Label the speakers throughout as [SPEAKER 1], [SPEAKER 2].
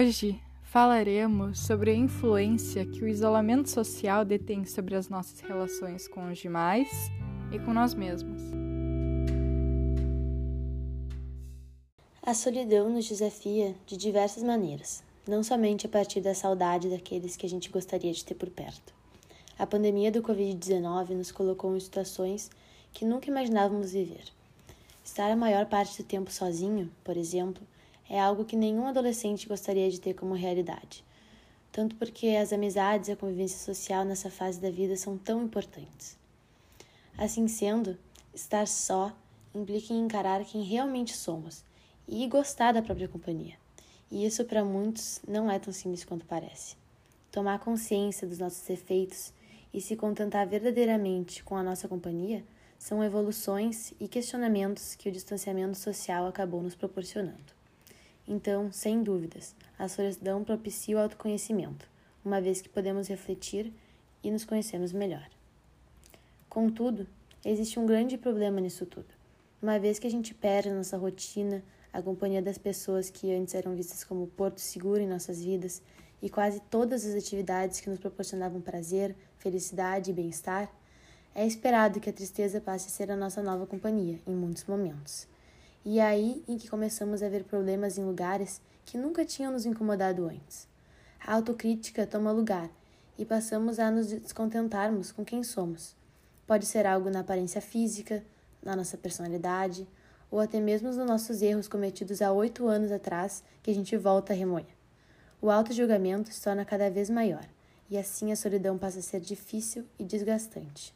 [SPEAKER 1] Hoje falaremos sobre a influência que o isolamento social detém sobre as nossas relações com os demais e com nós mesmos.
[SPEAKER 2] A solidão nos desafia de diversas maneiras, não somente a partir da saudade daqueles que a gente gostaria de ter por perto. A pandemia do Covid-19 nos colocou em situações que nunca imaginávamos viver. Estar a maior parte do tempo sozinho, por exemplo, é algo que nenhum adolescente gostaria de ter como realidade. Tanto porque as amizades e a convivência social nessa fase da vida são tão importantes. Assim sendo, estar só implica em encarar quem realmente somos e gostar da própria companhia. E isso para muitos não é tão simples quanto parece. Tomar consciência dos nossos efeitos e se contentar verdadeiramente com a nossa companhia são evoluções e questionamentos que o distanciamento social acabou nos proporcionando. Então, sem dúvidas, a solidão propicia o autoconhecimento, uma vez que podemos refletir e nos conhecermos melhor. Contudo, existe um grande problema nisso tudo. Uma vez que a gente perde nossa rotina, a companhia das pessoas que antes eram vistas como porto seguro em nossas vidas e quase todas as atividades que nos proporcionavam prazer, felicidade e bem-estar, é esperado que a tristeza passe a ser a nossa nova companhia em muitos momentos. E é aí em que começamos a ver problemas em lugares que nunca tinham nos incomodado antes. A autocrítica toma lugar e passamos a nos descontentarmos com quem somos. Pode ser algo na aparência física, na nossa personalidade, ou até mesmo nos nossos erros cometidos há oito anos atrás que a gente volta a remoer. O auto-julgamento se torna cada vez maior, e assim a solidão passa a ser difícil e desgastante.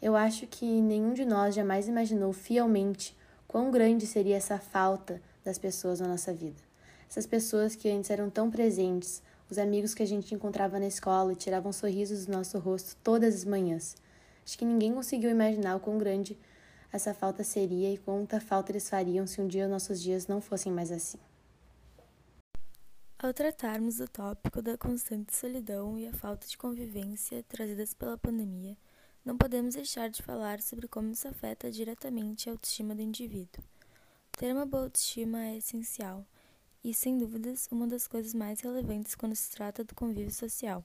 [SPEAKER 2] Eu acho que nenhum de nós jamais imaginou fielmente Quão grande seria essa falta das pessoas na nossa vida? Essas pessoas que antes eram tão presentes, os amigos que a gente encontrava na escola e tiravam sorrisos do nosso rosto todas as manhãs. Acho que ninguém conseguiu imaginar o quão grande essa falta seria e quanta falta eles fariam se um dia nossos dias não fossem mais assim.
[SPEAKER 3] Ao tratarmos do tópico da constante solidão e a falta de convivência trazidas pela pandemia, não podemos deixar de falar sobre como isso afeta diretamente a autoestima do indivíduo. Ter uma boa autoestima é essencial e, sem dúvidas, uma das coisas mais relevantes quando se trata do convívio social.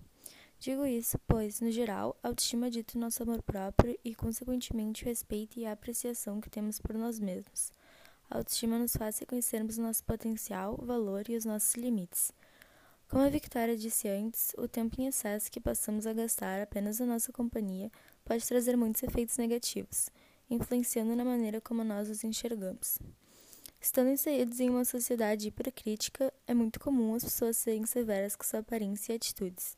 [SPEAKER 3] Digo isso pois, no geral, a autoestima dita o nosso amor próprio e, consequentemente, o respeito e a apreciação que temos por nós mesmos. A autoestima nos faz reconhecermos o nosso potencial, valor e os nossos limites. Como a Victoria disse antes, o tempo em excesso que passamos a gastar apenas na nossa companhia pode trazer muitos efeitos negativos, influenciando na maneira como nós os enxergamos. Estando inseridos em uma sociedade hipercrítica, é muito comum as pessoas serem severas com sua aparência e atitudes.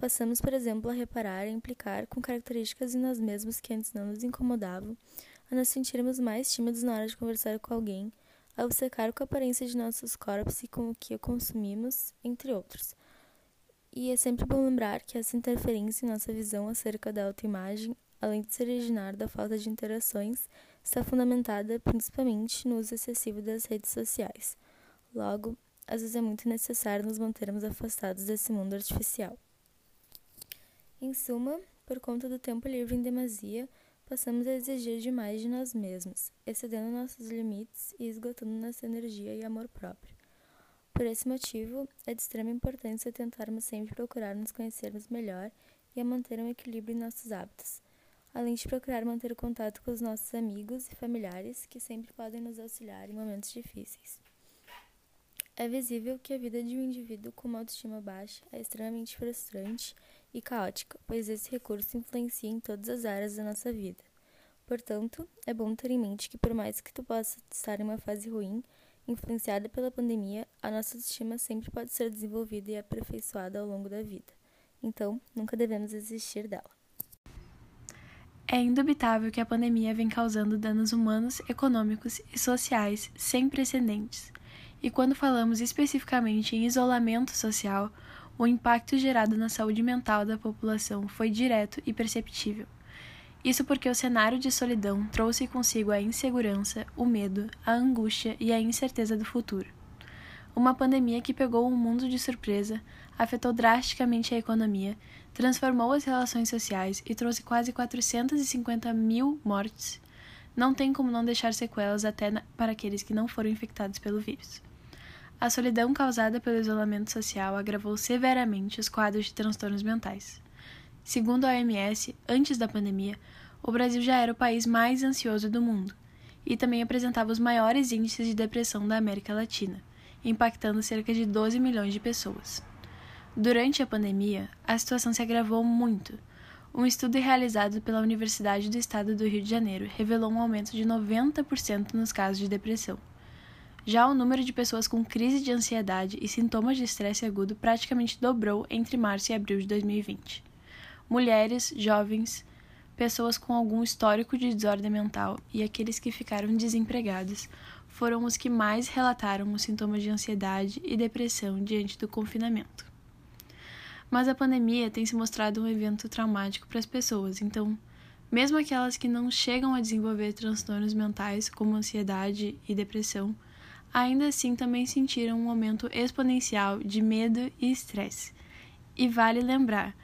[SPEAKER 3] Passamos, por exemplo, a reparar e implicar com características em nós mesmos que antes não nos incomodavam, a nos sentirmos mais tímidos na hora de conversar com alguém, obcecar com a aparência de nossos corpos e com o que consumimos, entre outros. E é sempre bom lembrar que essa interferência em nossa visão acerca da autoimagem, além de se originar da falta de interações, está fundamentada principalmente no uso excessivo das redes sociais. Logo, às vezes é muito necessário nos mantermos afastados desse mundo artificial. Em suma, por conta do tempo livre em demasia, passamos a exigir demais de nós mesmos, excedendo nossos limites e esgotando nossa energia e amor próprio. Por esse motivo, é de extrema importância tentarmos sempre procurar nos conhecermos melhor e a manter um equilíbrio em nossos hábitos, além de procurar manter o contato com os nossos amigos e familiares que sempre podem nos auxiliar em momentos difíceis. É visível que a vida de um indivíduo com uma autoestima baixa é extremamente frustrante e caótica, pois esse recurso influencia em todas as áreas da nossa vida. Portanto, é bom ter em mente que, por mais que tu possa estar em uma fase ruim, Influenciada pela pandemia, a nossa autoestima sempre pode ser desenvolvida e aperfeiçoada ao longo da vida. Então, nunca devemos desistir dela.
[SPEAKER 4] É indubitável que a pandemia vem causando danos humanos, econômicos e sociais sem precedentes. E quando falamos especificamente em isolamento social, o impacto gerado na saúde mental da população foi direto e perceptível. Isso porque o cenário de solidão trouxe consigo a insegurança, o medo, a angústia e a incerteza do futuro. Uma pandemia que pegou o mundo de surpresa, afetou drasticamente a economia, transformou as relações sociais e trouxe quase 450 mil mortes. Não tem como não deixar sequelas até para aqueles que não foram infectados pelo vírus. A solidão causada pelo isolamento social agravou severamente os quadros de transtornos mentais. Segundo a OMS, antes da pandemia, o Brasil já era o país mais ansioso do mundo e também apresentava os maiores índices de depressão da América Latina, impactando cerca de 12 milhões de pessoas. Durante a pandemia, a situação se agravou muito. Um estudo realizado pela Universidade do Estado do Rio de Janeiro revelou um aumento de 90% nos casos de depressão. Já o número de pessoas com crise de ansiedade e sintomas de estresse agudo praticamente dobrou entre março e abril de 2020. Mulheres, jovens, pessoas com algum histórico de desordem mental e aqueles que ficaram desempregados foram os que mais relataram os sintomas de ansiedade e depressão diante do confinamento. Mas a pandemia tem se mostrado um evento traumático para as pessoas, então, mesmo aquelas que não chegam a desenvolver transtornos mentais como ansiedade e depressão, ainda assim também sentiram um aumento exponencial de medo e estresse. E vale lembrar,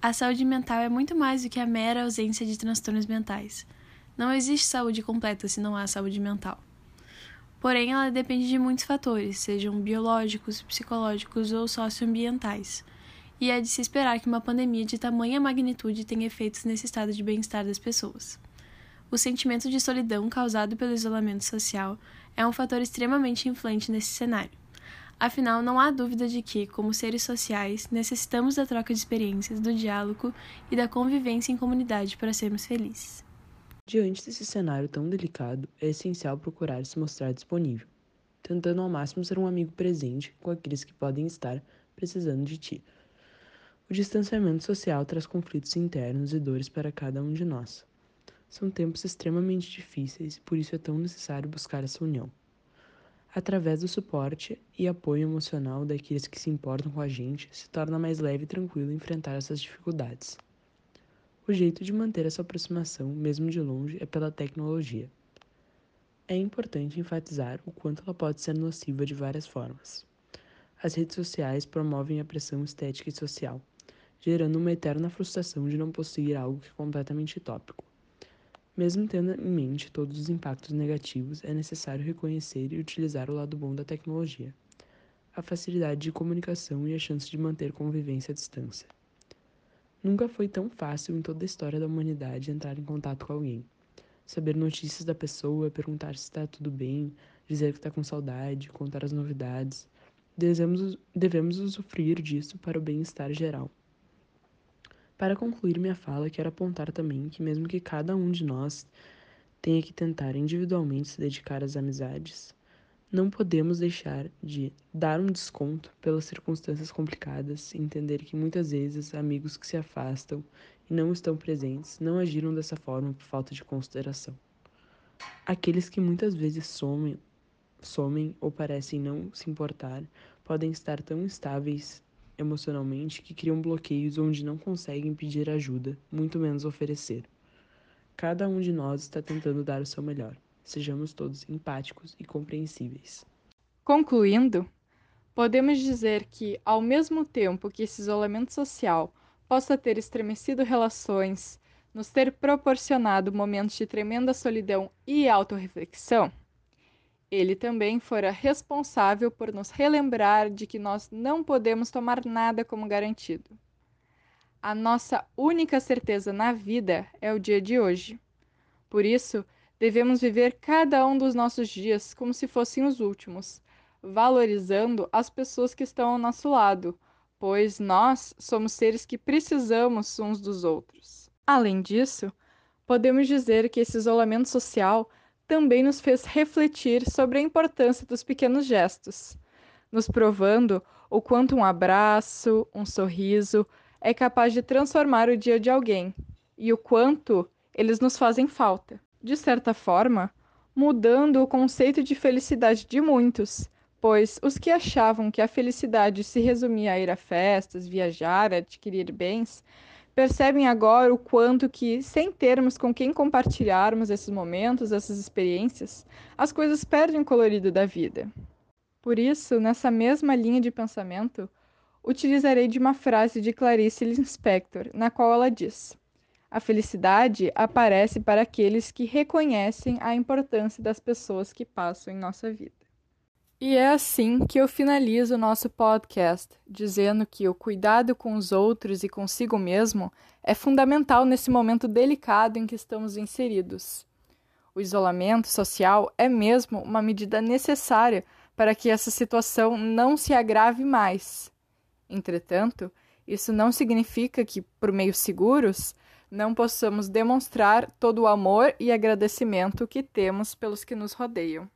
[SPEAKER 4] a saúde mental é muito mais do que a mera ausência de transtornos mentais. Não existe saúde completa se não há saúde mental. Porém, ela depende de muitos fatores, sejam biológicos, psicológicos ou socioambientais. E é de se esperar que uma pandemia de tamanha magnitude tenha efeitos nesse estado de bem-estar das pessoas. O sentimento de solidão causado pelo isolamento social é um fator extremamente influente nesse cenário. Afinal, não há dúvida de que, como seres sociais, necessitamos da troca de experiências, do diálogo e da convivência em comunidade para sermos felizes.
[SPEAKER 5] Diante desse cenário tão delicado, é essencial procurar se mostrar disponível, tentando ao máximo ser um amigo presente com aqueles que podem estar precisando de ti. O distanciamento social traz conflitos internos e dores para cada um de nós. São tempos extremamente difíceis e por isso é tão necessário buscar essa união. Através do suporte e apoio emocional daqueles que se importam com a gente, se torna mais leve e tranquilo enfrentar essas dificuldades. O jeito de manter essa aproximação, mesmo de longe, é pela tecnologia. É importante enfatizar o quanto ela pode ser nociva de várias formas. As redes sociais promovem a pressão estética e social, gerando uma eterna frustração de não possuir algo que é completamente tópico. Mesmo tendo em mente todos os impactos negativos, é necessário reconhecer e utilizar o lado bom da tecnologia, a facilidade de comunicação e a chance de manter convivência à distância. Nunca foi tão fácil em toda a história da humanidade entrar em contato com alguém. Saber notícias da pessoa, perguntar se está tudo bem, dizer que está com saudade, contar as novidades. Devemos, devemos usufruir disso para o bem-estar geral. Para concluir minha fala, quero apontar também que, mesmo que cada um de nós tenha que tentar individualmente se dedicar às amizades, não podemos deixar de dar um desconto pelas circunstâncias complicadas e entender que muitas vezes amigos que se afastam e não estão presentes não agiram dessa forma por falta de consideração. Aqueles que muitas vezes somem, somem ou parecem não se importar podem estar tão instáveis emocionalmente que criam bloqueios onde não conseguem pedir ajuda, muito menos oferecer. Cada um de nós está tentando dar o seu melhor. Sejamos todos empáticos e compreensíveis.
[SPEAKER 1] Concluindo, podemos dizer que, ao mesmo tempo que esse isolamento social possa ter estremecido relações, nos ter proporcionado momentos de tremenda solidão e autorreflexão, ele também fora responsável por nos relembrar de que nós não podemos tomar nada como garantido. A nossa única certeza na vida é o dia de hoje. Por isso, devemos viver cada um dos nossos dias como se fossem os últimos, valorizando as pessoas que estão ao nosso lado, pois nós somos seres que precisamos uns dos outros. Além disso, podemos dizer que esse isolamento social também nos fez refletir sobre a importância dos pequenos gestos, nos provando o quanto um abraço, um sorriso é capaz de transformar o dia de alguém e o quanto eles nos fazem falta. De certa forma, mudando o conceito de felicidade de muitos, pois os que achavam que a felicidade se resumia a ir a festas, viajar, adquirir bens, percebem agora o quanto que, sem termos com quem compartilharmos esses momentos, essas experiências, as coisas perdem o colorido da vida. Por isso, nessa mesma linha de pensamento, utilizarei de uma frase de Clarice Lispector, na qual ela diz: A felicidade aparece para aqueles que reconhecem a importância das pessoas que passam em nossa vida. E é assim que eu finalizo o nosso podcast, dizendo que o cuidado com os outros e consigo mesmo é fundamental nesse momento delicado em que estamos inseridos. O isolamento social é mesmo uma medida necessária para que essa situação não se agrave mais. Entretanto, isso não significa que, por meios seguros, não possamos demonstrar todo o amor e agradecimento que temos pelos que nos rodeiam.